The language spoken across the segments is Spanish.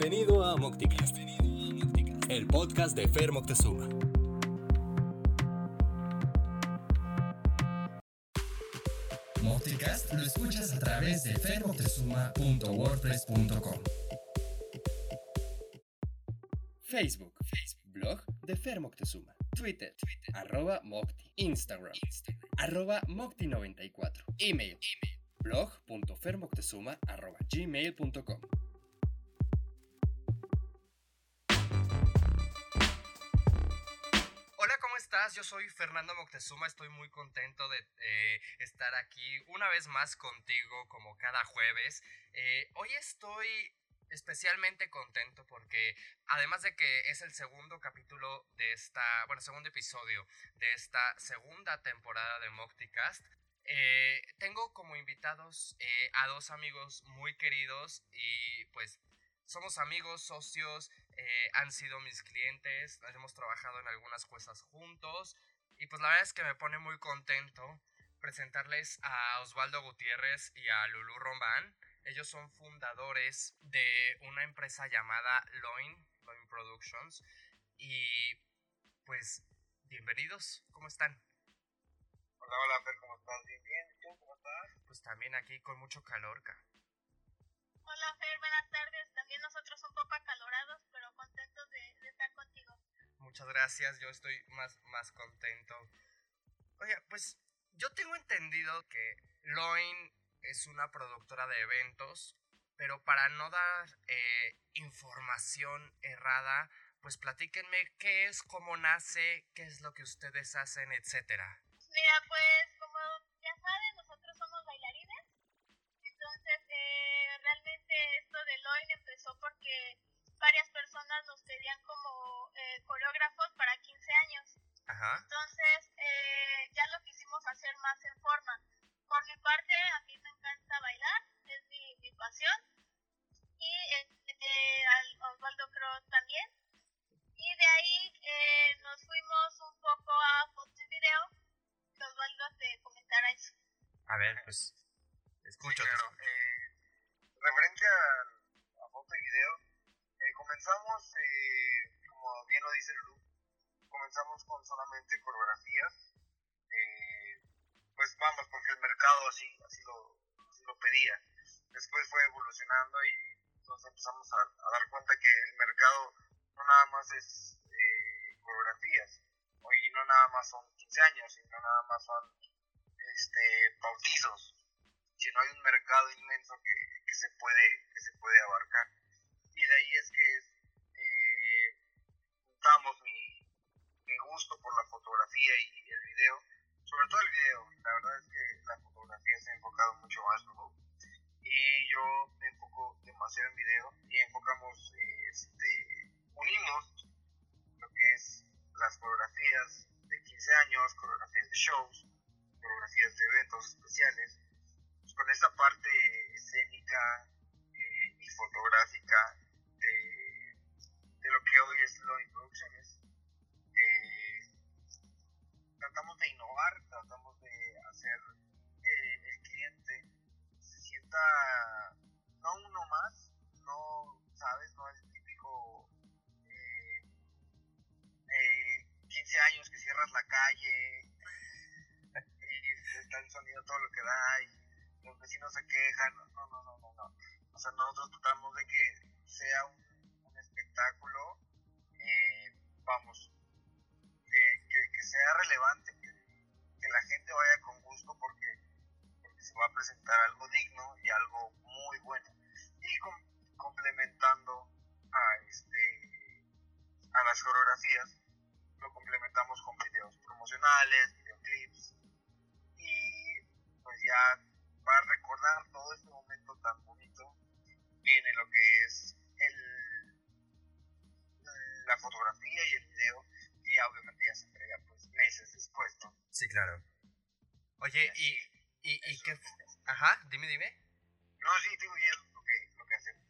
Bienvenido a Mocticast, el podcast de Fer Moctezuma. Mocticast lo escuchas a través de fermoctezuma.wordpress.com. Facebook, Facebook, blog de Fer Moctezuma. Twitter, Twitter, arroba Mocti. Instagram, Instagram, arroba Mocti94. Email, email, blog.fermoctezuma arroba gmail.com. estás? Yo soy Fernando Moctezuma, estoy muy contento de eh, estar aquí una vez más contigo como cada jueves. Eh, hoy estoy especialmente contento porque además de que es el segundo capítulo de esta, bueno, segundo episodio de esta segunda temporada de Mocticast, eh, tengo como invitados a dos amigos muy queridos y pues somos amigos, socios, eh, han sido mis clientes, hemos trabajado en algunas cosas juntos y pues la verdad es que me pone muy contento presentarles a Osvaldo Gutiérrez y a Lulu Rombán. Ellos son fundadores de una empresa llamada Loin, Loin Productions. Y pues, bienvenidos, ¿cómo están? Hola, hola, Fer, ¿cómo estás? Bien, bien. ¿Y tú cómo estás? Pues también aquí con mucho calor, ca. Hola Fer, buenas tardes. Muchas gracias, yo estoy más, más contento. Oye, pues yo tengo entendido que Loin es una productora de eventos, pero para no dar eh, información errada, pues platíquenme qué es, cómo nace, qué es lo que ustedes hacen, etcétera. Mira, pues sino hay un mercado inmenso que, que, se, puede, que se puede abarcar. Y de ahí es que eh, juntamos mi, gusto por la fotografía y el video, sobre todo el video, la verdad es que la fotografía se ha enfocado mucho más luego, y yo me enfoco demasiado en video y enfocamos, este, unimos lo que es las coreografías de 15 años, coreografías de shows, coreografías de eventos especiales, con esta parte escénica eh, y fotográfica de, lo que hoy es Loin Producciones. Eh, tratamos de innovar, tratamos de hacer que el cliente se sienta no uno más, no, sabes, no el típico eh, 15 años que cierras la calle y está el sonido todo lo que da y los vecinos se quejan. No, no, no, no, no. O sea, nosotros tratamos de que sea un, espectáculo, eh, vamos, que, que, que, sea relevante, que, que, la gente vaya con gusto porque, porque se va a presentar algo digno y algo muy bueno. Y com complementando a, este, a las coreografías, lo complementamos con videos promocionales, videoclips Sí, claro. Oye, y, y, y qué... Ajá, dime, dime. No, sí, digo, y es lo que, lo que hacemos.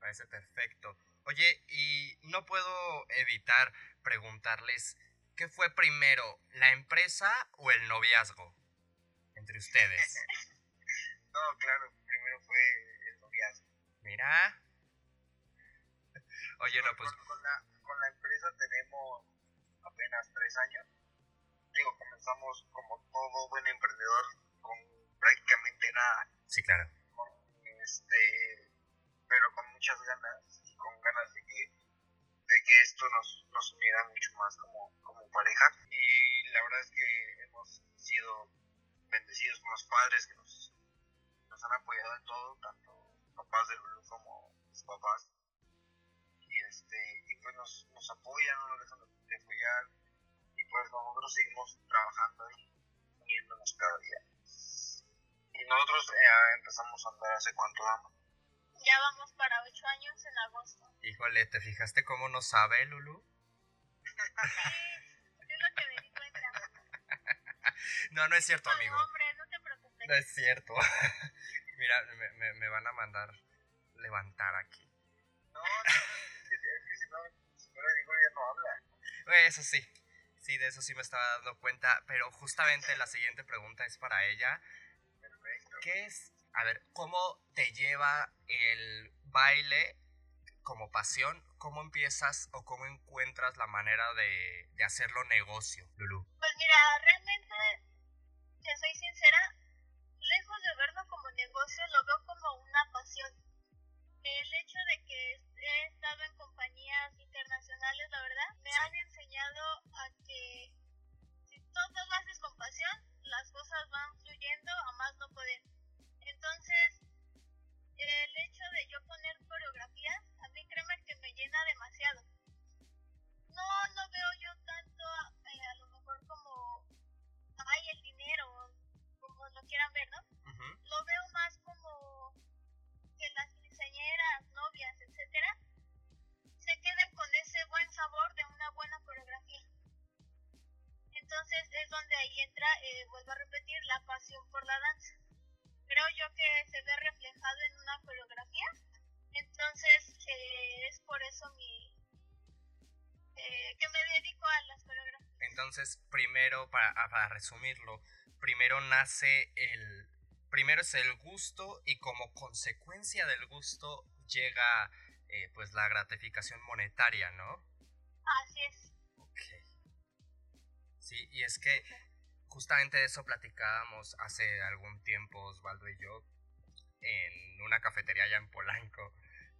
Parece perfecto. Oye, y no puedo evitar preguntarles, ¿qué fue primero, la empresa o el noviazgo entre ustedes? no, claro, primero fue el noviazgo. Mira. Oye, no, pues... Con la, comenzamos como todo buen emprendedor con prácticamente nada. Sí, claro. Con, este, pero con muchas ganas y con ganas de que, de que esto nos, nos uniera mucho más como, como pareja. Y la verdad es que hemos sido bendecidos con los padres que nos, nos han apoyado en todo, tanto papás de Lulu como sus papás. Y, este, y pues nos, nos apoyan, no nos dejan de apoyar. Pues nosotros seguimos trabajando y uniéndonos cada día. Y nosotros eh, empezamos a andar hace cuánto damos. Ya vamos para ocho años en agosto. Híjole, ¿te fijaste cómo no sabe, Lulu? Sí, es lo que me di cuenta. No, no es cierto, No, amigo. hombre, no te preocupes. No es cierto. Mira, me, me, me van a mandar levantar aquí. No, no, es que, es que si, no, si no le digo ya no habla. Eso sí, sí, de eso sí me estaba dando cuenta, pero justamente la siguiente pregunta es para ella. Perfecto. ¿Qué es? A ver, ¿cómo te lleva el baile como pasión? ¿Cómo empiezas o cómo encuentras la manera de, de hacerlo negocio, Lulu? Pues mira, realmente, te soy sincera, lejos de verlo como negocio, lo veo como una pasión. El hecho de que he estado en compañías internacionales, la verdad, me Sí. han enseñado que si todo lo haces con pasión, las cosas van fluyendo a más no poder. Entonces, el hecho de yo poner coreografías, a mí créeme que me llena demasiado. No, no veo yo tanto eh, a lo mejor como, ay, el dinero, como lo quieran ver, ¿no? Ujú, Lo veo más como que las quinceañeras, novias, etcétera, se queden con ese buen sabor de una buena. Entonces es donde ahí entra, eh, vuelvo a repetir, la pasión por la danza. Creo yo que se ve reflejado en una coreografía. Entonces eh, es por eso mi eh, que me dedico a las coreografías. Entonces, primero, para, ah, para resumirlo, primero nace el... Primero es el gusto y como consecuencia del gusto llega eh, pues la gratificación monetaria, ¿no? Así es. Sí, y es que justamente de eso platicábamos hace algún tiempo Osvaldo y yo en una cafetería allá en Polanco,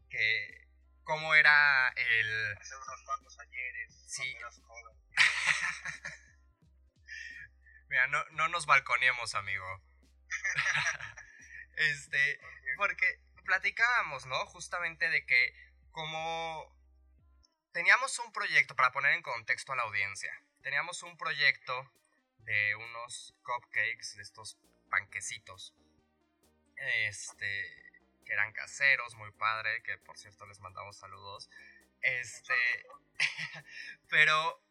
que cómo era el... Hace unos cuantos ayeres, Sí. Mira, no, no nos balconiemos, amigo. este, porque platicábamos, ¿no? Justamente de que como teníamos un proyecto, para poner en contexto a la audiencia, teníamos un proyecto de unos cupcakes, de estos panquecitos, este, que eran caseros, muy padre, que por cierto les mandamos saludos, este, pero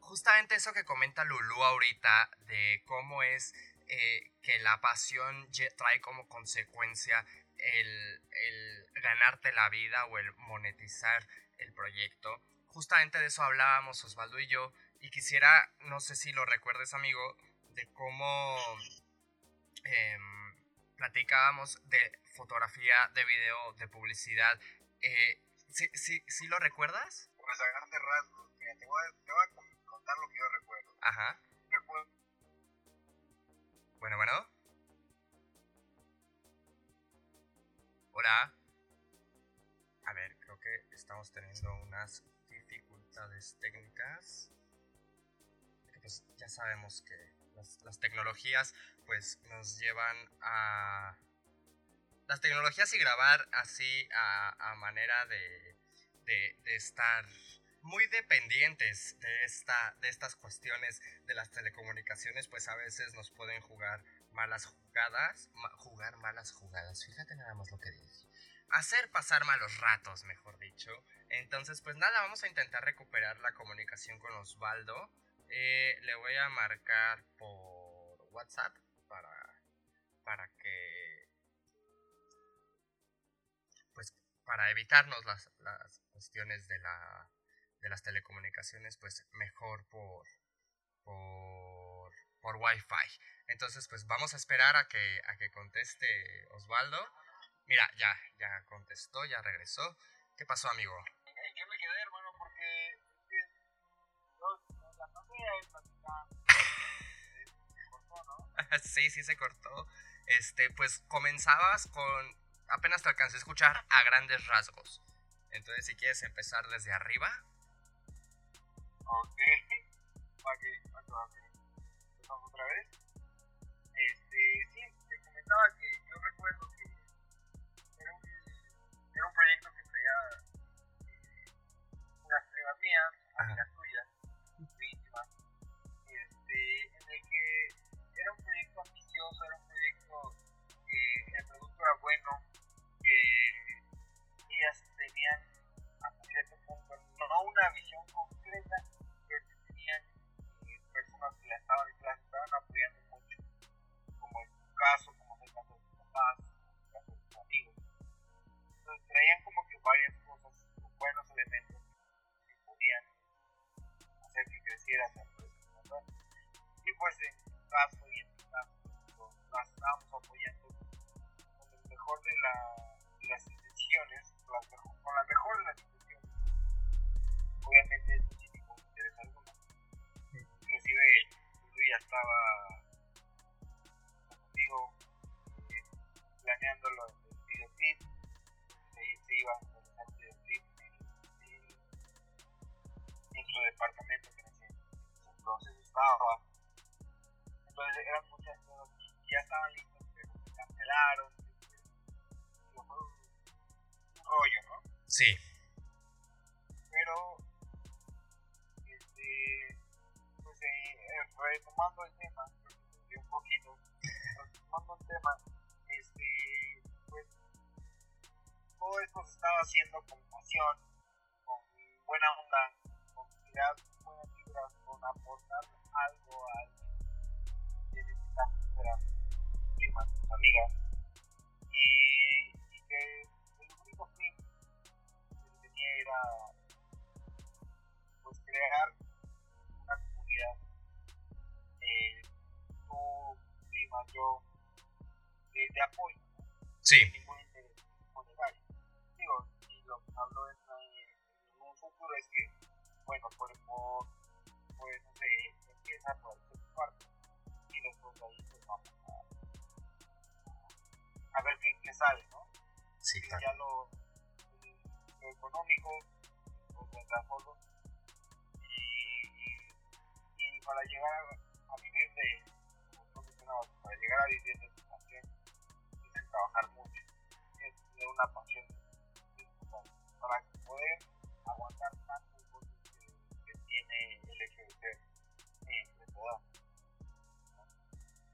justamente eso que comenta Lulu ahorita de cómo es eh, que la pasión trae como consecuencia el, el ganarte la vida o el monetizar el proyecto. Justamente de eso hablábamos Osvaldo y yo y quisiera, no sé si lo recuerdes amigo, de cómo em, platicábamos de fotografía, de video, de publicidad. Eh, ¿sí, sí, sí lo recuerdas? Pues a grandes rasgos, mira, te voy a, te voy a con- contar lo que yo recuerdo. Ajá. Recuerdo Bueno, bueno. Hola. A ver, creo que estamos teniendo unas dificultades técnicas. Pues ya sabemos que las, las tecnologías pues nos llevan a... Las tecnologías y grabar así a, a manera de, de, de estar muy dependientes de, esta, de estas cuestiones de las telecomunicaciones, pues a veces nos pueden jugar malas jugadas, ma- jugar malas jugadas, fíjate nada más lo que dije. Hacer pasar malos ratos, mejor dicho. Entonces, pues nada, vamos a intentar recuperar la comunicación con Osvaldo. Eh, le voy a marcar por WhatsApp para, para que... Pues para evitarnos las, las cuestiones de la de las telecomunicaciones, pues mejor por, por, por Wi-Fi. Entonces, pues vamos a esperar a que, a que conteste Osvaldo. Mira, ya, ya contestó, ya regresó. ¿Qué pasó, amigo? sí, sí se cortó. Este, pues comenzabas con. Apenas te alcancé a escuchar a grandes rasgos. Entonces, si quieres empezar desde arriba. Ok. Que, para que empezamos otra vez. Este, sí, te comentaba que yo recuerdo que era un, era un proyecto que traía eh, unas primas mías, no una visión concreta, pero sí tenían personas que la estaban, estaban apoyando mucho, como en tu caso, como es el caso de tus papás, es el caso de tus amigos. Entonces traían como que varias cosas, buenos elementos que podían hacer que creciera esa empresa. Y pues en tu caso y en tu caso, las estábamos apoyando con el mejor de, la, de las intenciones, las mejo- Obviamente esto sin ningún interés alguno. Inclusive Luis ya estaba conmigo eh, planeando lo del videoclip, se, se iba a realizar videoclip en, su departamento que en ese, en ese proceso estaba. Entonces eran muchas cosas que ya estaban listas, pero se cancelaron. Digo, fue un rollo, ¿no? Sí. Pues eh, retomando el tema, un poquito, retomando el tema, este, pues todo esto se estaba haciendo con pasión, con buena onda, con tirar buenas vibras, con aportar algo a alguien, que en este caso eran primas, amigas, y, y que el único fin que tenía era pues crear yo de, de apoyo. Sí. ningún interés monetario. Digo, y lo que hablo en, en un futuro es que, bueno, por, por pues no sé, empieza por el parte y después de ahí pues vamos a, a ver qué, qué sale, ¿no? Sí, claro. ya lo, lo económico lo vendrá solo y, y para llegar a, a vivir de mencionabas, para llegar a vivir de tu pasión tienes que trabajar mucho tienes que una pasión para poder aguantar tantos golpes que, que tiene el hecho de ser eh, emprendedor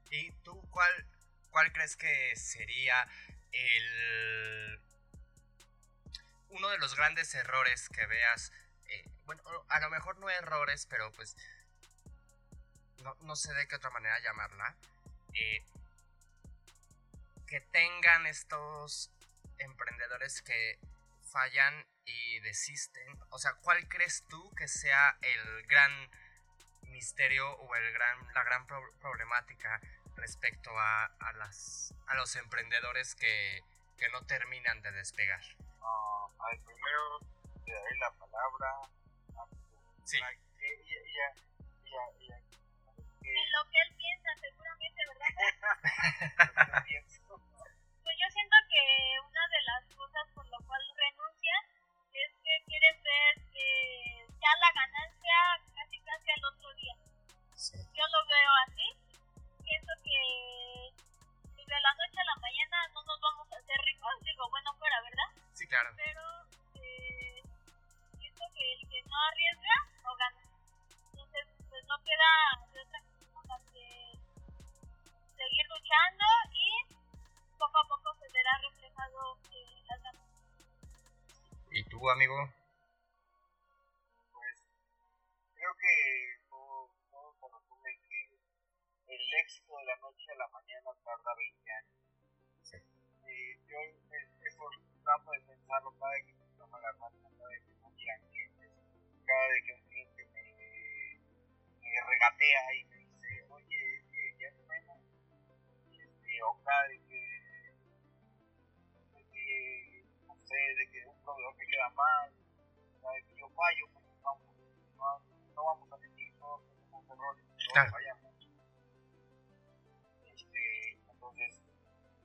¿Y tú cuál, cuál crees que sería el uno de los grandes errores que veas? eh, bueno, a lo mejor no errores, pero pues no sé de qué otra manera llamarla. Eh, que tengan estos emprendedores que fallan y desisten. O sea, ¿cuál crees tú que sea el gran misterio o el gran, la gran pro- problemática respecto a, a, las, a los emprendedores que, que no terminan de despegar? Ver, primero te daré la palabra a tu Sí. para que ella, ella, ella, lo que él piensa, seguramente, ¿verdad? Pues yo siento que una de las cosas por lo cual renuncia es que quieren ver eh, ya la ganancia casi casi al otro día. Yo lo veo así. Pienso que de la noche a la mañana no nos vamos a hacer ricos, digo, bueno, fuera, ¿verdad? Sí, claro. Pero eh, siento que el que no arriesga no gana. Entonces, pues no queda seguir luchando y poco a poco se verá reflejado eh, las. ¿Y tú, amigo? pues creo que todo, todo se resume en que el éxito de la noche a la mañana tarda 20 años. Sí. Eh, yo eh, eso trato de pensarlo cada vez que me toma la mano, cada vez que me clientes, cada vez que un cliente me, me regatea y vez que, de que, no sé, de que un proveedor me queda mal, vez que yo fallo, porque vamos, no, no vamos a mentir, todos tenemos claro. fallamos. Este, entonces,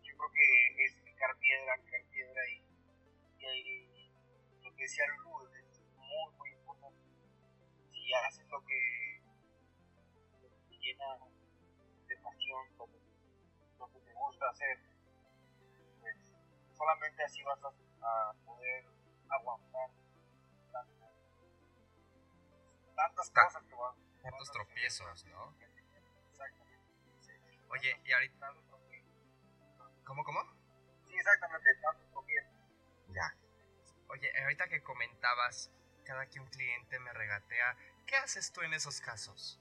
yo creo que es picar piedra, picar piedra y, y, lo que decía Lulu es muy, muy importante. Si haces lo que, lo que te llena de pasión, que, lo que te gusta hacer, pues solamente así vas a, a poder aguantar tantas, tantas cosas que van tantos tropiezos, ¿no? Oye, y ahorita... ¿Cómo, cómo? Sí, exactamente, tantos tropiezos. Ya. Oye, ahorita que comentabas, cada que un cliente me regatea, ¿qué haces tú en esos casos?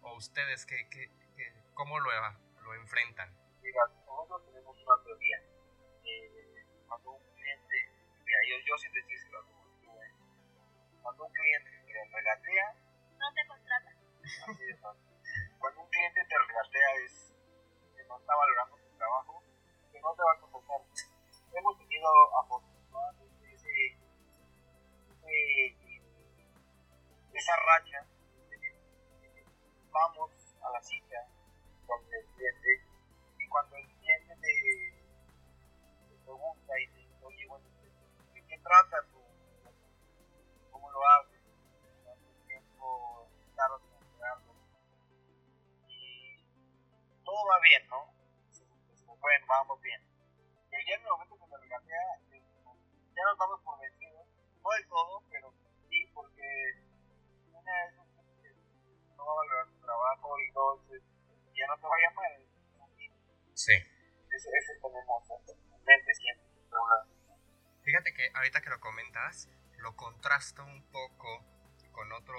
¿O ustedes qué, qué, qué cómo lo, lo enfrentan? Mira, nosotros tenemos una teoría. Eh, cuando un cliente, mira, yo, yo sí te estoy cuando un cliente me regatea, no te contrata. Cuando un cliente te regatea es que no está valorando tu trabajo, que no te va a contratar. Hemos tenido afortunadamente ese, esa racha ¿de qué trata tu, cómo lo haces? Y todo va bien, ¿no? Bueno, vamos bien. Y ya en el momento que me regatea, ya no estamos por vencidos, no del todo, pero sí, porque una de esas que no va a valorar tu trabajo y dos, ya no te va a llamar. Sí. Eso, eso tenemos en mente siempre. Fíjate que ahorita que lo comentas, lo contrasto un poco con otro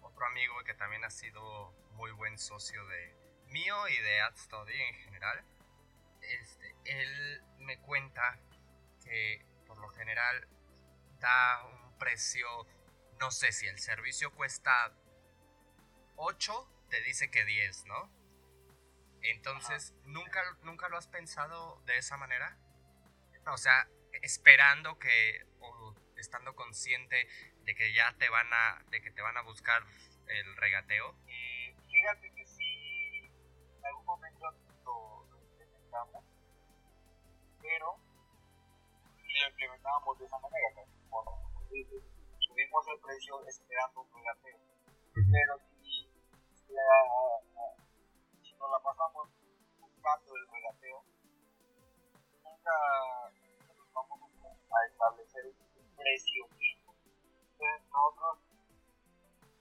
otro amigo que también ha sido muy buen socio de mío y de AdStudy en general, este, él me cuenta que por lo general da un precio, no sé si el servicio cuesta 8, te dice que 10, ¿no? Entonces, ¿nunca, ¿nunca lo has pensado de esa manera? O sea, esperando que, o estando consciente de que ya te van a, de que te van a buscar el regateo. Y fíjate que si en algún momento lo, implementamos, pero si lo implementábamos de esa manera, subimos el precio esperando un regateo. Pero si, si nos la pasamos buscando el regateo, nunca vamos a establecer un precio fijo. Entonces nosotros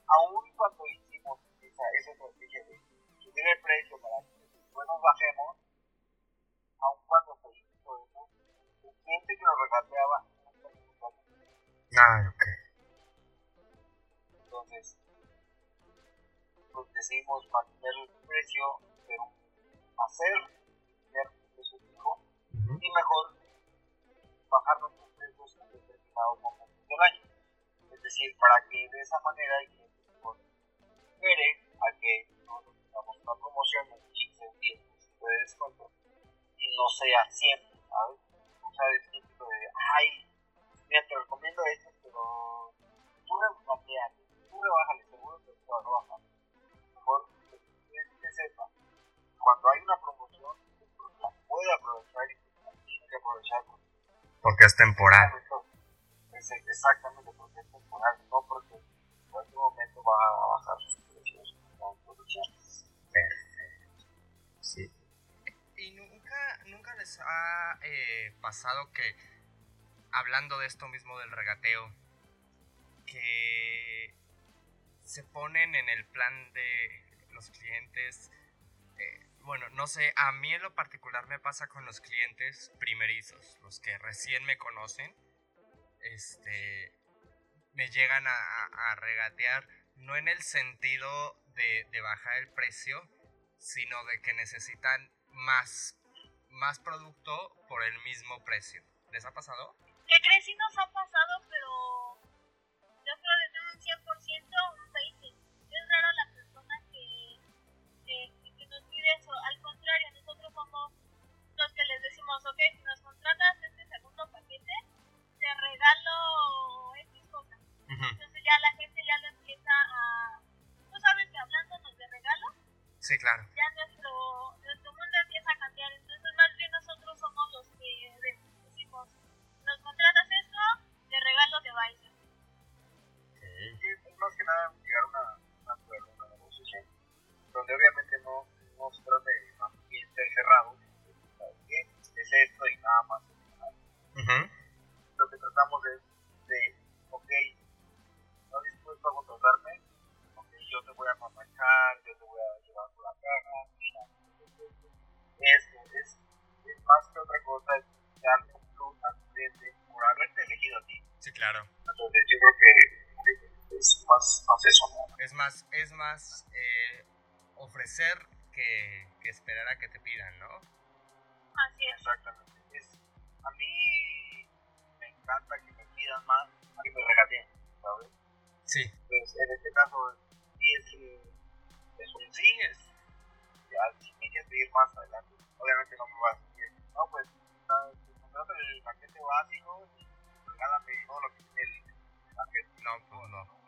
aún cuando hicimos esa, esa estrategia de subir el precio para que después nos bajemos, aún cuando se hizo eso, el cliente que nos regateaba Ah, ok. Entonces, pues decidimos mantener el precio, pero hacer un precio fijo y mejor bajar nuestros precios en determinado momento del año. Es decir, para que de esa manera el cliente espere a que nosotros tengamos una promoción de 15 10 de descuento y no sea siempre, ¿sabes? O sea, el típico de, ay, mira, te recomiendo esto, pero tú rebajas, tú rebájale seguro que te va a. Mejor que que sepa, cuando hay una promoción, la puede aprovechar y tiene que aprovechar porque es temporal. exactamente, porque es temporal, no porque en cualquier momento va a bajar sus precios Perfecto. Sí. ¿Y nunca, nunca les ha eh, pasado que, hablando de esto mismo del regateo, que se ponen en el plan de los clientes? Eh, bueno, no sé, a mí en lo particular me pasa con los clientes primerizos, los que recién me conocen, este, me llegan a, regatear, no en el sentido de, bajar el precio, sino de que necesitan más, más producto por el mismo precio. ¿Les ha pasado? Que crees sí nos ha pasado, pero yo creo que de un 100%, un 20%. Es raro la eso. Al contrario, nosotros somos los que les decimos, ok, si nos contratas este segundo paquete, te regalo X cosa. Entonces ya la gente ya lo empieza a... Tú sabes que hablándonos de Sí, claro. ya nuestro, nuestro mundo empieza a cambiar. Entonces, más bien nosotros somos los que decimos, nos contratas esto, te regalo de baile. Sí, es más que nada llegar a una, una acuerdo, una negociación, donde obviamente no, no trata de más bien ser cerrado. Es esto y nada más. Ujú. Lo que tratamos es de, ok, ¿estás dispuesto a contratarme? Ok, yo te voy a manejar, yo te voy a llevar por la caja, mira, esto es, es más que otra cosa, es darle un plus al cliente por haberte elegido a ti. Sí, claro. Entonces yo creo que es más, más eso, ¿no? Es más, es más eh, ofrecer que, que esperar a que te pidan, ¿no? Así es. Exactamente. Es, a mí me encanta que me pidan más a que me regateen, ¿sabes? Sí. Entonces, en este caso, sí es, un- es un sí, es, ya, si me quieres pedir más adelante, obviamente no me vas a decir, no, pues, ah, contrato el paquete básico y regálame todo lo que tiene el paquete. No, pues no.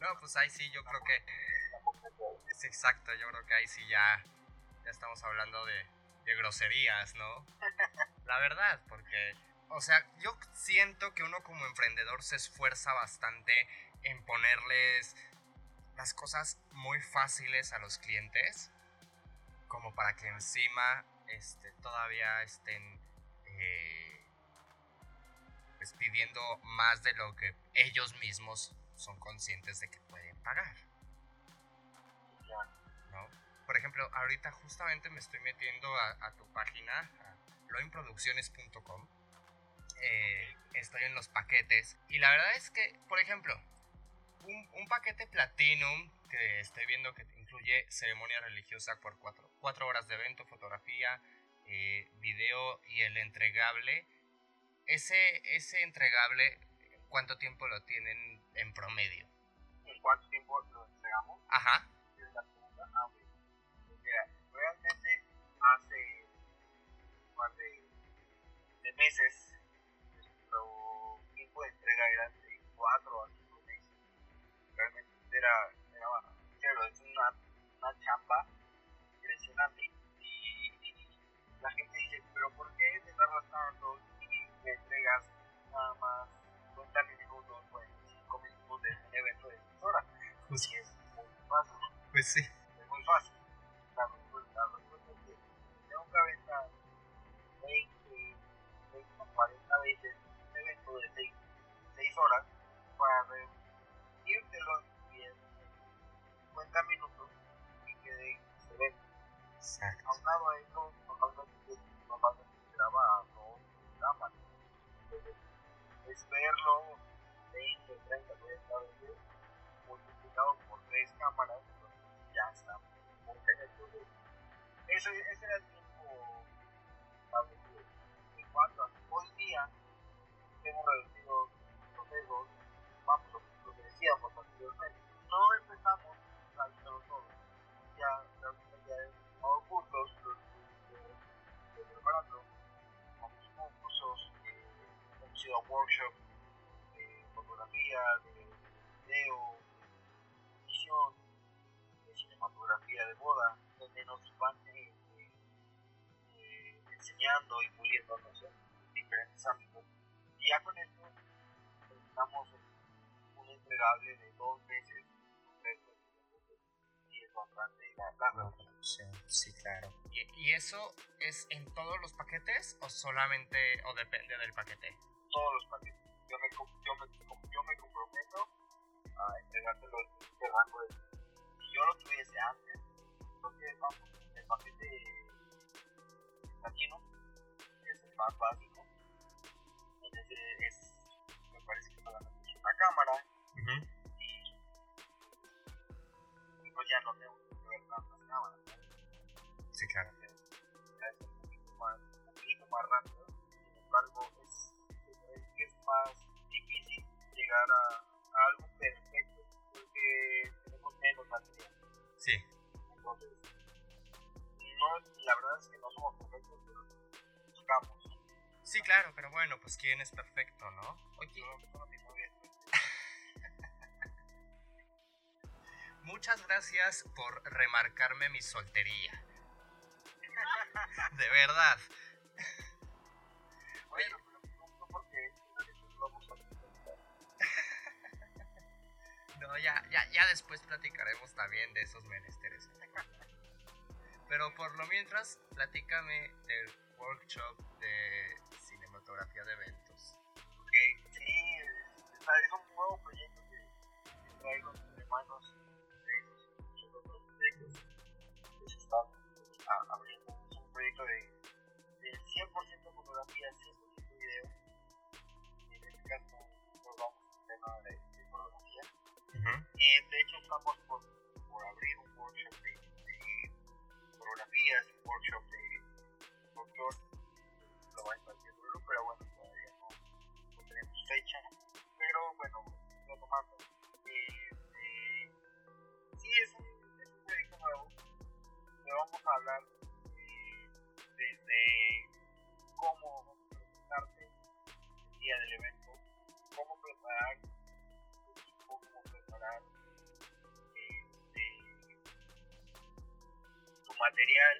No, pues ahí sí, yo creo que Tampoco es exacto. Yo creo que ahí sí ya, ya estamos hablando de, de groserías, ¿no? La verdad, porque, o sea, yo siento que uno como emprendedor se esfuerza bastante en ponerles las cosas muy fáciles a los clientes, como para que encima este, todavía estén eh, pues, pidiendo más de lo que ellos mismos son conscientes de que pueden pagar. Por ejemplo, ahorita justamente me estoy metiendo a, a tu página, a loinproducciones.com. Eh, estoy en los paquetes. Y la verdad es que, por ejemplo, un, un paquete Platinum que estoy viendo que incluye ceremonia religiosa por cuatro, cuatro horas de evento, fotografía, eh, video y el entregable. Ese, ese entregable, ¿cuánto tiempo lo tienen en promedio? ¿En cuánto tiempo lo entregamos? Ajá. Meses nuestro tiempo de entrega era de 4 a 5 meses. Realmente era, era es una, una chamba impresionante. Y, y la gente dice, pero ¿por qué te tardas tanto y me entregas nada más 50 minutos, 45 minutos de un evento de 6 horas? Pues sí, es muy fácil Pues sí. es muy fácil. Veces un evento de 6, 6 horas para reducírtelo en 50 minutos y que excelente. Exacto. Aunado a eso, normalmente normalmente se graba dos programas. Entonces, es verlo 20, 30, 40 veces multiplicado por tres cámaras, entonces ya está. Entonces, ese, ese era el preparando, hemos cursos, eh, a workshops de fotografía, de video, de edición, de cinematografía de boda, donde nos van eh, eh, enseñando y puliéndonos en diferentes ámbitos. Y ya con esto estamos un entregable de dos meses, bastante la, la reducción. Sí, claro. ¿Y, ¿Y eso es en todos los paquetes o solamente o depende del paquete? todos los paquetes. Yo me, yo me, yo me comprometo a entregártelo en este rango de... Si yo lo tuviese antes, creo que vamos, el paquete latino, que es el más básico, es, me parece que solamente es una cámara pues ya no tengo que ver tantas cámaras. ¿no? Sí, claro. es un poquito más, un poquito más rápido. Sin embargo, es, es, más difícil llegar a, a algo perfecto porque tenemos menos material. Sí. Entonces, no, la verdad es que no somos perfectos, pero buscamos. Sí, claro, pero bueno, pues quién es perfecto, ¿no? Oye, No, no, mi muchas gracias por remarcarme mi soltería. De verdad. Bueno, porque No, ya, ya, ya después platicaremos también de esos menesteres. Pero por lo mientras, platícame del workshop de cinematografía de eventos. Ok, sí, es, es un nuevo proyecto que, que traigo entre manos abriendo. Es un proyecto de, de 100% fotografía, 100% video. En este caso, nos vamos al tema de, de fotografía. Y de hecho estamos por, por abrir un workshop de, de fotografías, un workshop de doctor, lo va a impartir pero bueno, todavía no, no tenemos fecha. Pero bueno, retomando, eh, eh, sí es un, vamos a hablar eh, desde cómo presentarte el día del evento, cómo preparar tu equipo, cómo preparar este, tu material,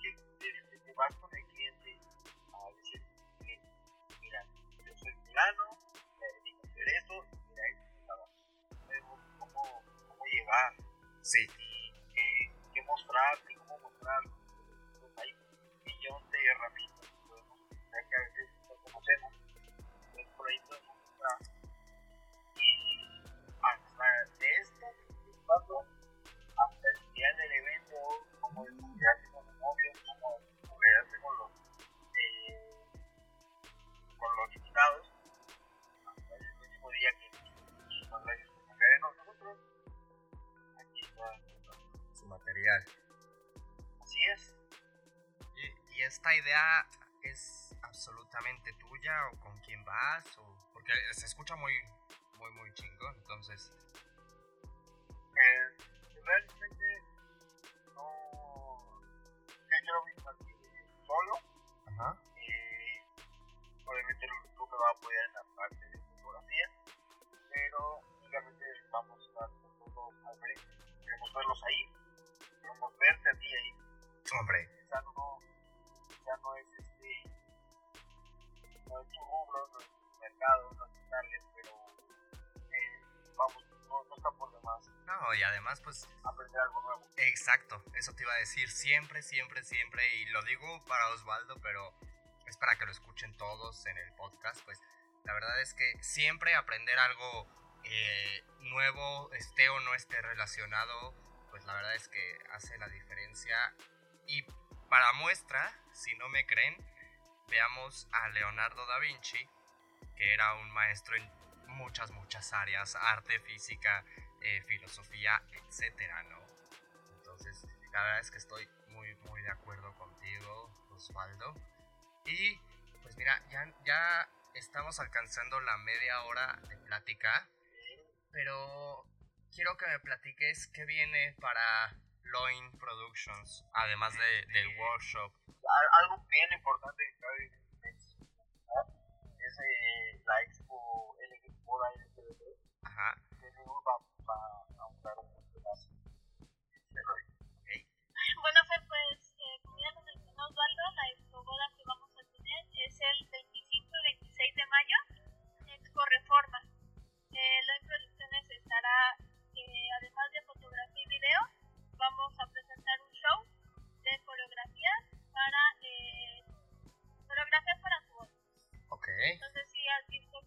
que desde que vas con el cliente a decir, "Cliente, mira, yo soy fulano, me dedico a hacer esto, y mira, esto es mi trabajo". Sabemos cómo, cómo llegar Sí. Mostrar y cómo mostrar. Hay un millón de herramientas que podemos utilizar que a veces no conocemos. Entonces por ahí podemos mostrar. Y hasta de esto, hasta el día del evento, cómo desarrollarse con material. Así es. ¿Y, y esta idea es absolutamente tuya o con quién vas? O... Porque se escucha muy, muy, muy chingón. Entonces, Eh, realmente no. Yo partido solo. ajá. Eh, obviamente tú me va a apoyar en la parte de fotografía. Pero únicamente vamos a estar nosotros al frente. Queremos verlos ahí. Queremos verte a ti ahí. Hombre, Ya no, ya no es este. No es tu rubro, no es tu mercado, no es tu target, pero. Eh, vamos, no, no está por demás no, y además, pues aprender algo nuevo. Exacto, eso te iba a decir siempre, siempre, siempre, y lo digo para Osvaldo, pero es para que lo escuchen todos en el podcast, pues la verdad es que siempre aprender algo eh, nuevo, esté o no esté relacionado, pues la verdad es que hace la diferencia. Y para muestra, si no me creen, veamos a Leonardo da Vinci, que era un maestro en muchas, muchas áreas, arte, física, eh, filosofía, etcétera, ¿no? Entonces, la verdad es que estoy muy, muy de acuerdo contigo, Osvaldo. Y, pues mira, ya, ya estamos alcanzando la media hora de plática, pero quiero que me platiques qué viene para Loin Productions, además de- del workshop. Al- algo bien importante que cabe mencionar es eh, la expo LGBT Ajá, que luego va, va a ahondar un poco más. Bueno, Fer, pues, eh, como ya lo mencionó Osvaldo, la expoboda que vamos a tener es el 25 y 26 de mayo Expo Reforma. Eh, Loin Producciones estará, además de fotografía y video, vamos a presentar un show de coreografías para, eh, coreografías para su boda. ok, sé si has visto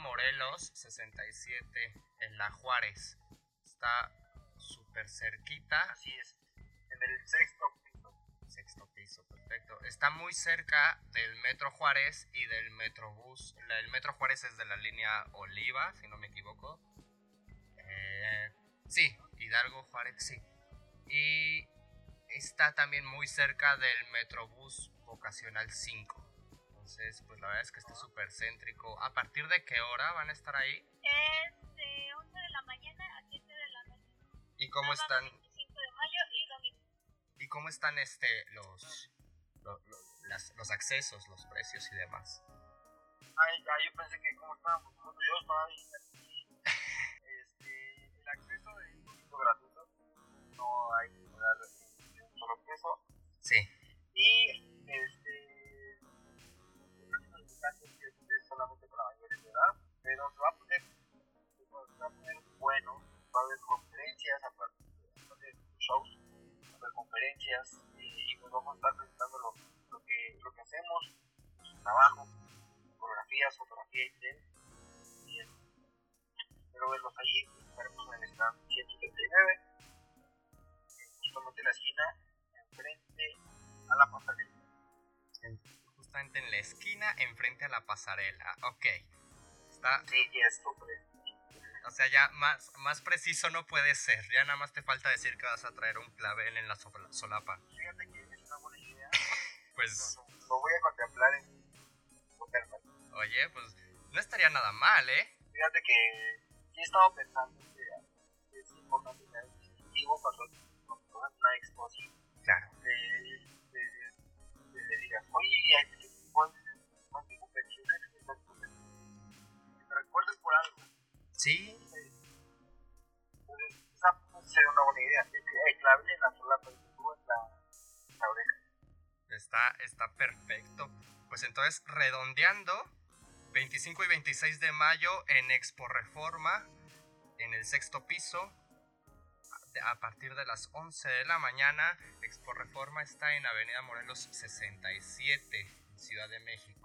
Morelos 67 en La Juárez. Está súper cerquita. Así es, en el sexto piso. Sexto piso, perfecto. Está muy cerca del Metro Juárez y del Metrobús. El Metro Juárez es de la línea Oliva, si no me equivoco. Eh, sí, Hidalgo Juárez, sí. Y está también muy cerca del Metrobús Vocacional 5. Entonces, pues la verdad es que está súper céntrico. ¿A partir de qué hora van a estar ahí? Es de 11 de la mañana a 7 de la noche. ¿Y cómo Sábado están, 25 de mayo y domingo. y cómo están este, los, lo- lo- las- los accesos, los precios y demás? Ay, ya, yo pensé que como estábamos nosotros, yo estaba ahí. Este, el acceso es un poquito gratuito. No hay que pagar eh, un solo peso. Sí. Y este. Pero se va a poner. Se va a poner bueno. Va a haber conferencias, aparte aparte de shows. Va a haber conferencias. Y, y pues vamos a estar presentando lo, lo, que, lo que hacemos. Nuestro trabajo fotografías, fotografía y espero verlos allí. Estaremos en el stand 139, eh, justamente en la esquina, enfrente a la pasarela. Justamente en la esquina, enfrente a la pasarela. Ok. Está, Sí, y es o sea, ya más, más preciso no puede ser. Ya nada más te falta decir que vas a traer un clavel en la sola- solapa. Fíjate que es una buena idea. Pues, Lo, lo voy a contemplar en oye, pues no estaría nada mal, ¿eh? Fíjate que sí he estado pensando que es importante tener un distintivo cuando una expo así. Claro. te, te digas, oye, Sí. Esa puede ser una buena idea. Clave en la tú en la, oreja. Está, está perfecto. Pues entonces, redondeando, 25 y 26 de mayo en Expo Reforma, en el sexto piso, a- partir de las 11 de la mañana. Expo Reforma está en Avenida Morelos 67, en Ciudad de México,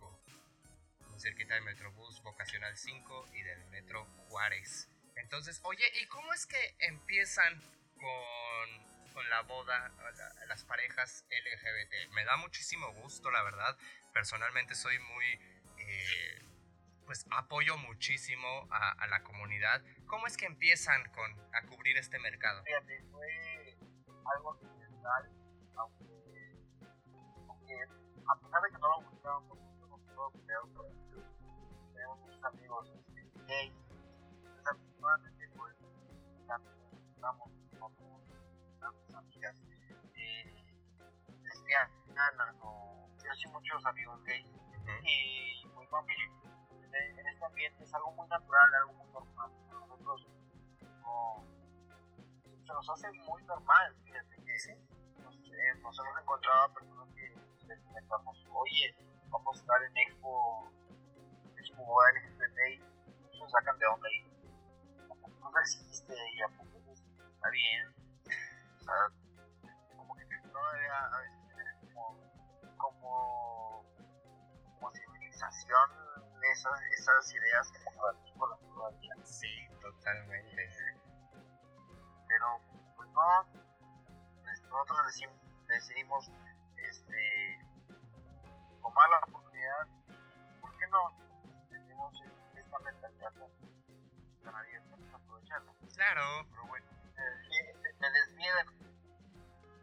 cerquita del Metrobús Vocacional 5 y del Metro Juárez. Entonces, oye, ¿y cómo es que empiezan con, con la boda, la- las parejas LGBT? Me da muchísimo gusto, la verdad. Personalmente soy muy... eh, pues apoyo muchísimo a, a la comunidad. ¿Cómo es que empiezan con, a cubrir este mercado? Fíjate, fue algo accidental, aunque, aunque a pesar de que no lo buscábamos, como todo creado por tenemos muchos amigos gays, desafortunadamente pues también estamos con tantas amigas lesbianas o yo sí muchos amigos gays y pues vamos en, este ambiente es algo muy natural, algo muy normal. A nosotros no, se nos hace muy normal, fíjate que nos, eh, nos hemos encontrado a personas que les comentamos, oye, vamos a estar en Expo, Expo LGBT y nos sacan de onda y no existe y a poco está bien. O sea, como que todavía a veces tener como, como, como civilización esas, esas ideas que compartimos la todavía. Sí, totalmente. pero pues no nosotros decim- decidimos este tomar la oportunidad ¿por qué no tenemos esta mentalidad tan, abierta aprovecharla? Claro, pero bueno eh, me desvié de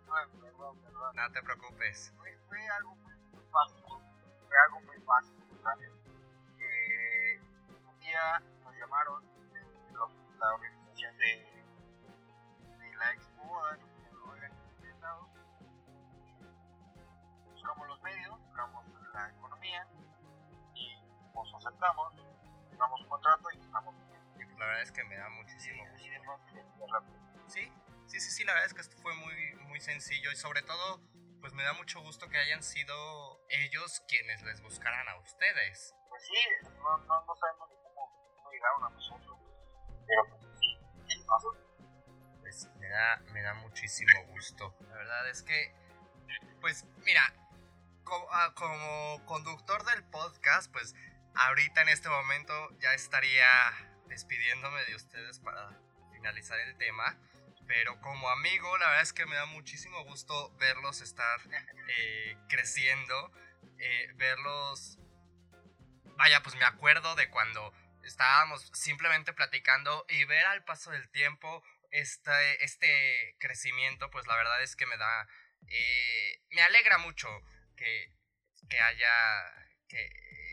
no, perdón, perdón no te preocupes. fue, fue algo muy, muy básico fue algo muy básico ¿sabes? Eh, un día nos llamaron de los- la y nos aceptamos firmamos un contrato y estamos pues la verdad es que me da muchísimo gusto. Sí, sí, sí, sí, la verdad es que esto fue muy, muy sencillo y sobre todo, pues me da mucho gusto que hayan sido ellos quienes les buscaran a ustedes. pues sí no, no, no sabemos ni cómo, cómo llegaron a nosotros pero pues sí sí pasó Pues me da, me da muchísimo gusto. La verdad es que, pues mira, ah, como conductor del podcast, pues ahorita en este momento ya estaría despidiéndome de ustedes para finalizar el tema. Pero como amigo, la verdad es que me da muchísimo gusto verlos estar eh, creciendo, eh, verlos... Vaya, pues me acuerdo de cuando estábamos simplemente platicando y ver al paso del tiempo este, este crecimiento, pues la verdad es que me da... Eh, me alegra mucho que, que haya... que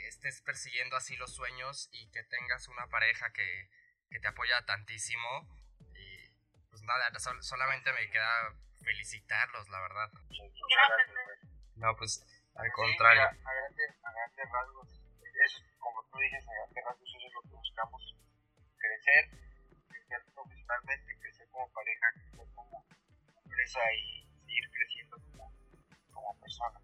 estés persiguiendo así los sueños y que tengas una pareja que, que te apoya tantísimo. Y pues nada, solamente me queda felicitarlos, la verdad. No, pues al contrario. a, grandes, a grandes rasgos, es, como tú dices, a grandes rasgos eso es lo que buscamos, crecer, crecer profesionalmente, crecer como pareja, crecer como empresa y seguir creciendo como, como persona.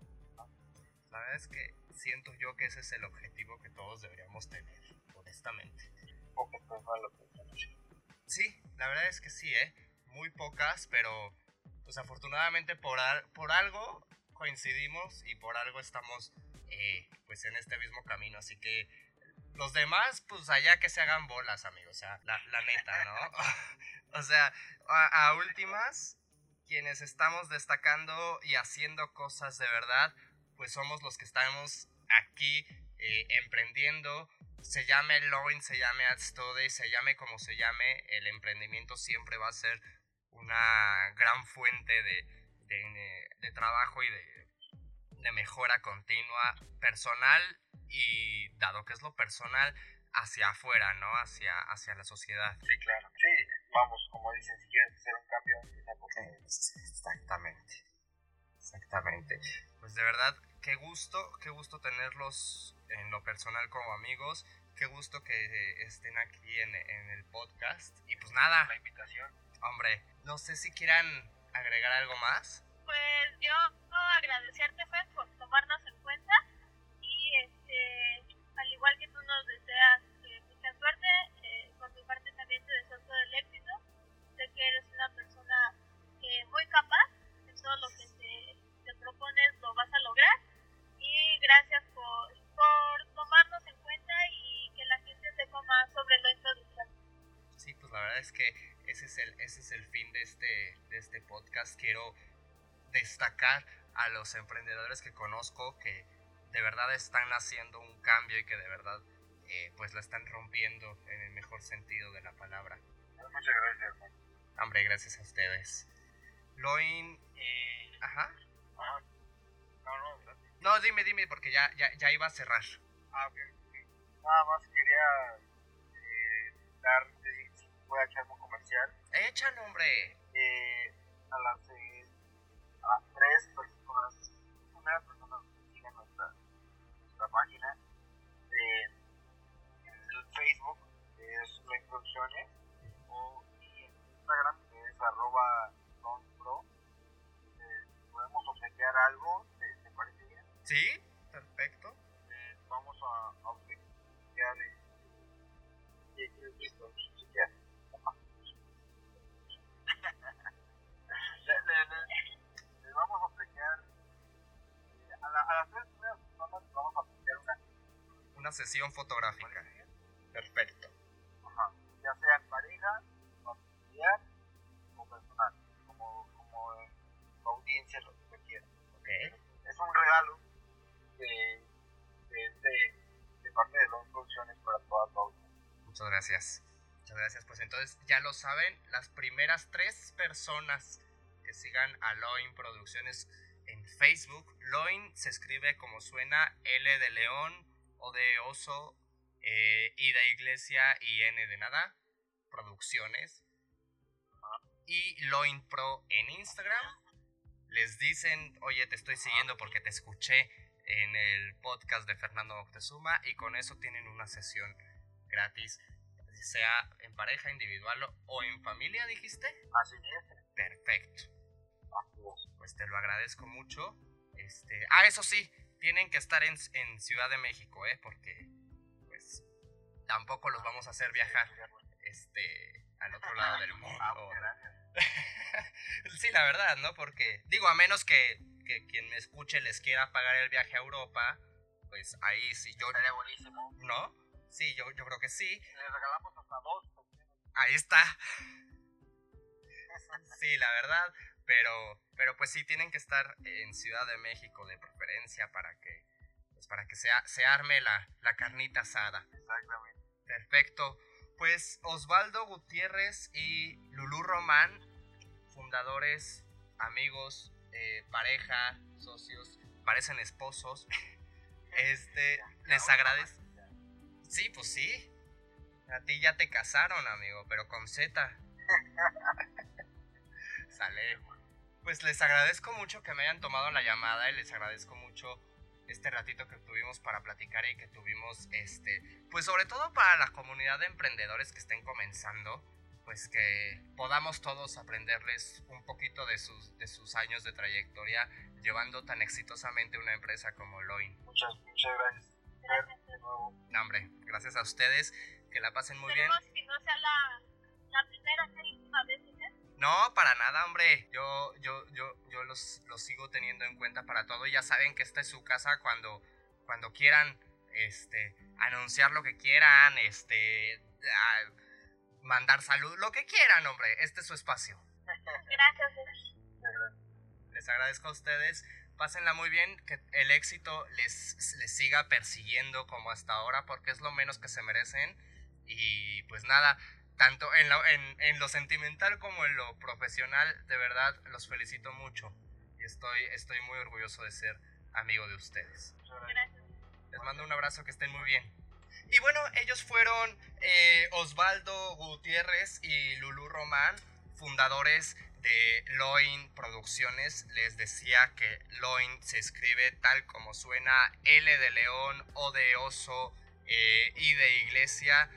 La verdad es que siento yo que ese es el objetivo que todos deberíamos tener, honestamente. Pocas personas lo Sí, la verdad es que sí, ¿eh? Muy pocas, pero pues afortunadamente por, por algo coincidimos y por algo estamos eh, pues en este mismo camino, así que los demás, pues allá que se hagan bolas, amigos, o sea, la, la neta, ¿no? o sea, a, últimas, quienes estamos destacando y haciendo cosas de verdad, pues somos los que estamos aquí eh, emprendiendo, se llame Loin, se llame Adstudy, se llame como se llame, el emprendimiento siempre va a ser una gran fuente de, de, trabajo y de, de mejora continua personal y dado que es lo personal hacia afuera, ¿no? Hacia, hacia la sociedad. Sí, claro. Sí, vamos, como dicen, si quieres hacer un cambio, Exactamente. Exactamente. Pues de verdad, qué gusto, qué gusto tenerlos en lo personal como amigos. Qué gusto que estén aquí en, en el podcast. Y pues nada. La invitación. Hombre, no sé si quieran agregar algo más. Pues yo agradecerte, Fed, por tomarnos en cuenta. Y este, al igual que tú nos deseas eh, mucha suerte, eh, por tu parte también te deseo todo el éxito. Sé que eres una persona eh, muy capaz en todo lo que propones, lo vas a lograr. Y gracias por, por tomarnos en cuenta y que la gente sepa más sobre lo introducción. Sí, pues la verdad es que ese es el, ese es el fin de este, de este podcast. Quiero destacar a los emprendedores que conozco que de verdad están haciendo un cambio y que de verdad eh, pues la están rompiendo en el mejor sentido de la palabra. Muchas gracias, Hombre, gracias a ustedes. Loin, eh, ajá. No, no, no, dime, dime, porque ya, ya, ya iba a cerrar. Ah, ok. Nada más quería eh, dar, voy a echar un comercial. Échalo, hombre. Eh, a las, eh, a las tres personas, una persona que siga nuestra, nuestra página en Facebook, que es la Introducciones, o y en Instagram, que es arroba pro. Eh, podemos obsequiar algo, Sí, perfecto. Eh, vamos a, a. Eh, listo, obsequiar. les, vamos a eh, a, la, a, las tres primeras personas vamos a ofrecer una, una sesión fotográfica. Perfecto. Ajá. Ya sea en pareja, familiar o personal, como, como eh, audiencia lo que quiera. Okay. Es un regalo de, de, parte de dos producciones para toda tu. Muchas gracias. Muchas gracias. Pues entonces ya lo saben, las primeras tres personas que sigan a Loin Producciones en Facebook. Loin se escribe como suena L de León, O de Oso, eh, I de Iglesia y N de nada. Producciones. Y Loin Pro en Instagram. Les dicen, oye, te estoy siguiendo porque te escuché en el podcast de Fernando Moctezuma y con eso tienen una sesión gratis sea en pareja, individual o en familia, dijiste. Así es. Perfecto. Pues te lo agradezco mucho. Este, ah, eso sí, tienen que estar en, en Ciudad de México, ¿eh? Porque, pues, tampoco los vamos a hacer viajar, este, al otro lado del mundo. sí, la verdad, ¿no? Porque, digo, a menos que, que quien me escuche les quiera pagar el viaje a Europa, pues ahí sí yo... Sería buenísimo. ¿No? Sí, yo, yo creo que sí. Le regalamos hasta dos. Ahí está. Sí, la verdad. Pero, pero pues sí tienen que estar en Ciudad de México de preferencia para que, pues para que sea, se arme la, la carnita asada. Exactamente. Perfecto. Pues Osvaldo Gutiérrez y Lulú Román, fundadores, amigos, eh, pareja, socios, parecen esposos. Este, les agradezco. Sí, pues sí. A ti ya te casaron, amigo, pero con Z. Sale. Pues les agradezco mucho que me hayan tomado la llamada y les agradezco mucho este ratito que tuvimos para platicar y que tuvimos este, pues sobre todo para la comunidad de emprendedores que estén comenzando, pues que podamos todos aprenderles un poquito de sus, de sus años de trayectoria llevando tan exitosamente una empresa como Loin. Muchas, muchas gracias. Gracias de nuevo. No, hombre, gracias a ustedes, que la pasen muy bien. Esperemos que no sea la, la primera. No, para nada, hombre. Yo, yo, yo, yo los, los sigo teniendo en cuenta para todo. Ya saben que esta es su casa cuando, cuando quieran, este, anunciar lo que quieran, este, ah, mandar salud, lo que quieran, hombre. Este es su espacio. Gracias. Les agradezco a ustedes. Pásenla muy bien, que el éxito les, les siga persiguiendo como hasta ahora, porque es lo menos que se merecen. Y pues nada, tanto en lo, en, en lo sentimental como en lo profesional, de verdad los felicito mucho. Y estoy, estoy muy orgulloso de ser amigo de ustedes. Gracias. Les mando un abrazo, que estén muy bien. Y bueno, ellos fueron eh, Osvaldo Gutiérrez y Lulú Román, fundadores de Loin Producciones. Les decía que Loin se escribe tal como suena L de león, O de oso, eh, I de iglesia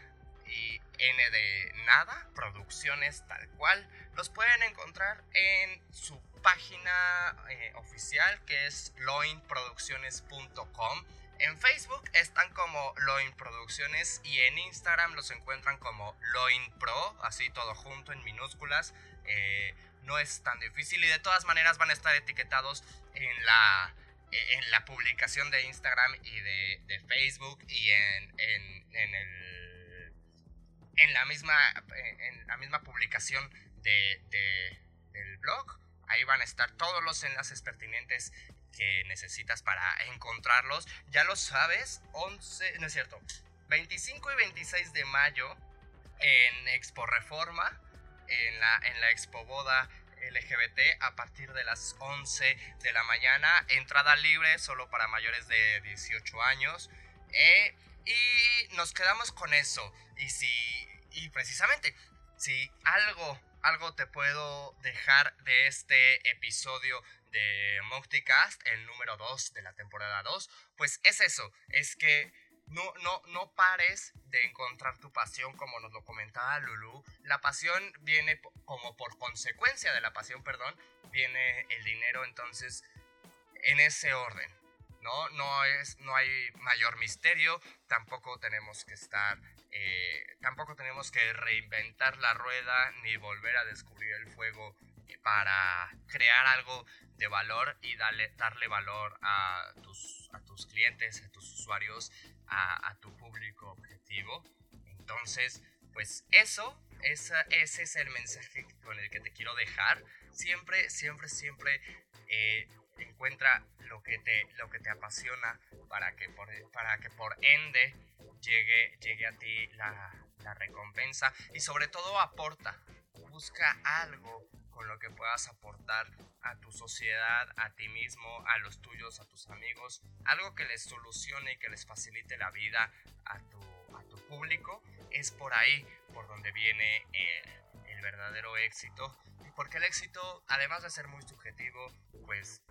y N de nada, producciones tal cual. Los pueden encontrar en su página eh, oficial que es loinproducciones.com. En Facebook están como Loin Producciones y en Instagram los encuentran como Loin Pro, así todo junto en minúsculas. Eh, no es tan difícil y de todas maneras van a estar etiquetados en la, en la publicación de Instagram y de, Facebook y en, en, en el en la misma en la misma publicación de, de- del blog ahí van a estar todos los enlaces pertinentes que necesitas para encontrarlos. Ya lo sabes 11 no es cierto 25 y 26 de mayo en Expo Reforma en la en la Expo Boda LGBT a partir de las 11 de la mañana. Entrada libre solo para mayores de 18 años. Eh, y nos quedamos con eso. Y si, y precisamente, si algo, algo te puedo dejar de este episodio de Mocticast, el número 2 de la temporada 2, pues es eso, es que no, no, no pares de encontrar tu pasión como nos lo comentaba Lulu. La pasión viene como por consecuencia de la pasión, perdón, viene el dinero, entonces en ese orden. No, no, es, no hay mayor misterio, tampoco tenemos que estar, eh, tampoco tenemos que reinventar la rueda ni volver a descubrir el fuego para crear algo de valor y darle, darle valor a tus, a tus clientes, a tus usuarios, a, a tu público objetivo. Entonces, pues eso, esa, ese es el mensaje con el que te quiero dejar. Siempre, siempre, siempre eh, encuentra lo que te, lo que te apasiona para que por, para que por ende llegue, llegue a ti la, la recompensa y sobre todo aporta. Busca algo con lo que puedas aportar a tu sociedad, a ti mismo, a los tuyos, a tus amigos, algo que les solucione y que les facilite la vida a tu, público, es por ahí por donde viene eh, el verdadero éxito. Porque el éxito, además de ser muy subjetivo, pues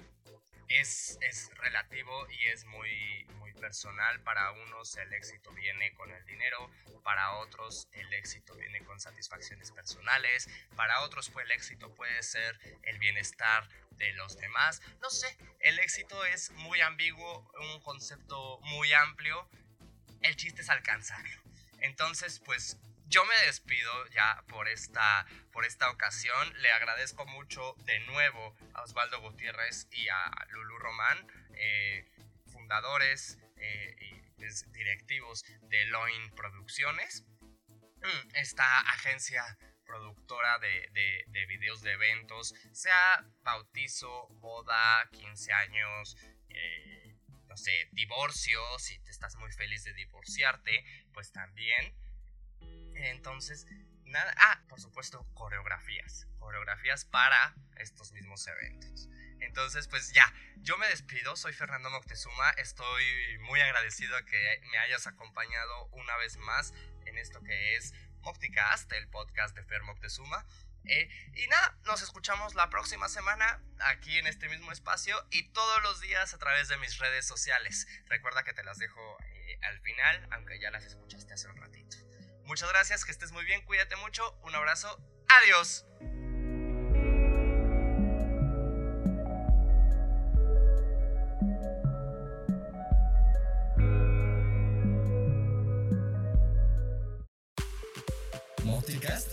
es, es relativo y es muy, muy personal. Para unos el éxito viene con el dinero, para otros el éxito viene con satisfacciones personales, para otros pues el éxito puede ser el bienestar de los demás. No sé, el éxito es muy ambiguo, un concepto muy amplio. El chiste es alcanzarlo. Entonces, pues yo me despido ya por esta, por esta ocasión. Le agradezco mucho de nuevo a Osvaldo Gutiérrez y a Lulu Román, eh, fundadores eh, y pues, directivos de Loin Producciones, mm, esta agencia productora de, de, videos de eventos, sea bautizo, boda, 15 años, eh, no sé, divorcio, si te estás muy feliz de divorciarte, pues también. Entonces, nada, ah, por supuesto, coreografías, coreografías para estos mismos eventos. Entonces, pues ya, yo me despido, soy Fernando Moctezuma, estoy muy agradecido que me hayas acompañado una vez más en esto que es Mocticast, el podcast de Fer Moctezuma. Eh, y nada, nos escuchamos la próxima semana aquí en este mismo espacio y todos los días a través de mis redes sociales. Recuerda que te las dejo eh, al final, aunque ya las escuchaste hace un ratito. Muchas gracias, que estés muy bien, cuídate mucho, un abrazo, adiós.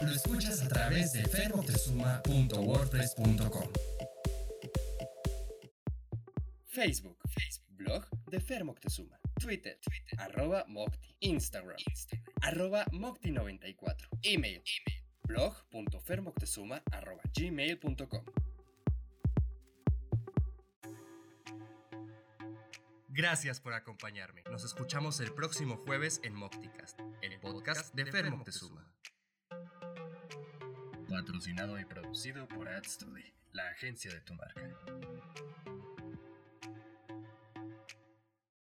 lo escuchas a través de fermoctezuma.wordpress.com. Facebook, Facebook, blog de Fer Twitter, Twitter, arroba Mocti, Instagram, Instagram, arroba Mocti94, email, email, blog.fermoctezuma arroba gmail.com. Gracias por acompañarme. Nos escuchamos el próximo jueves en Mocticast, el podcast de Fer Moctezuma. Patrocinado y producido por AdStudy, la agencia de tu marca.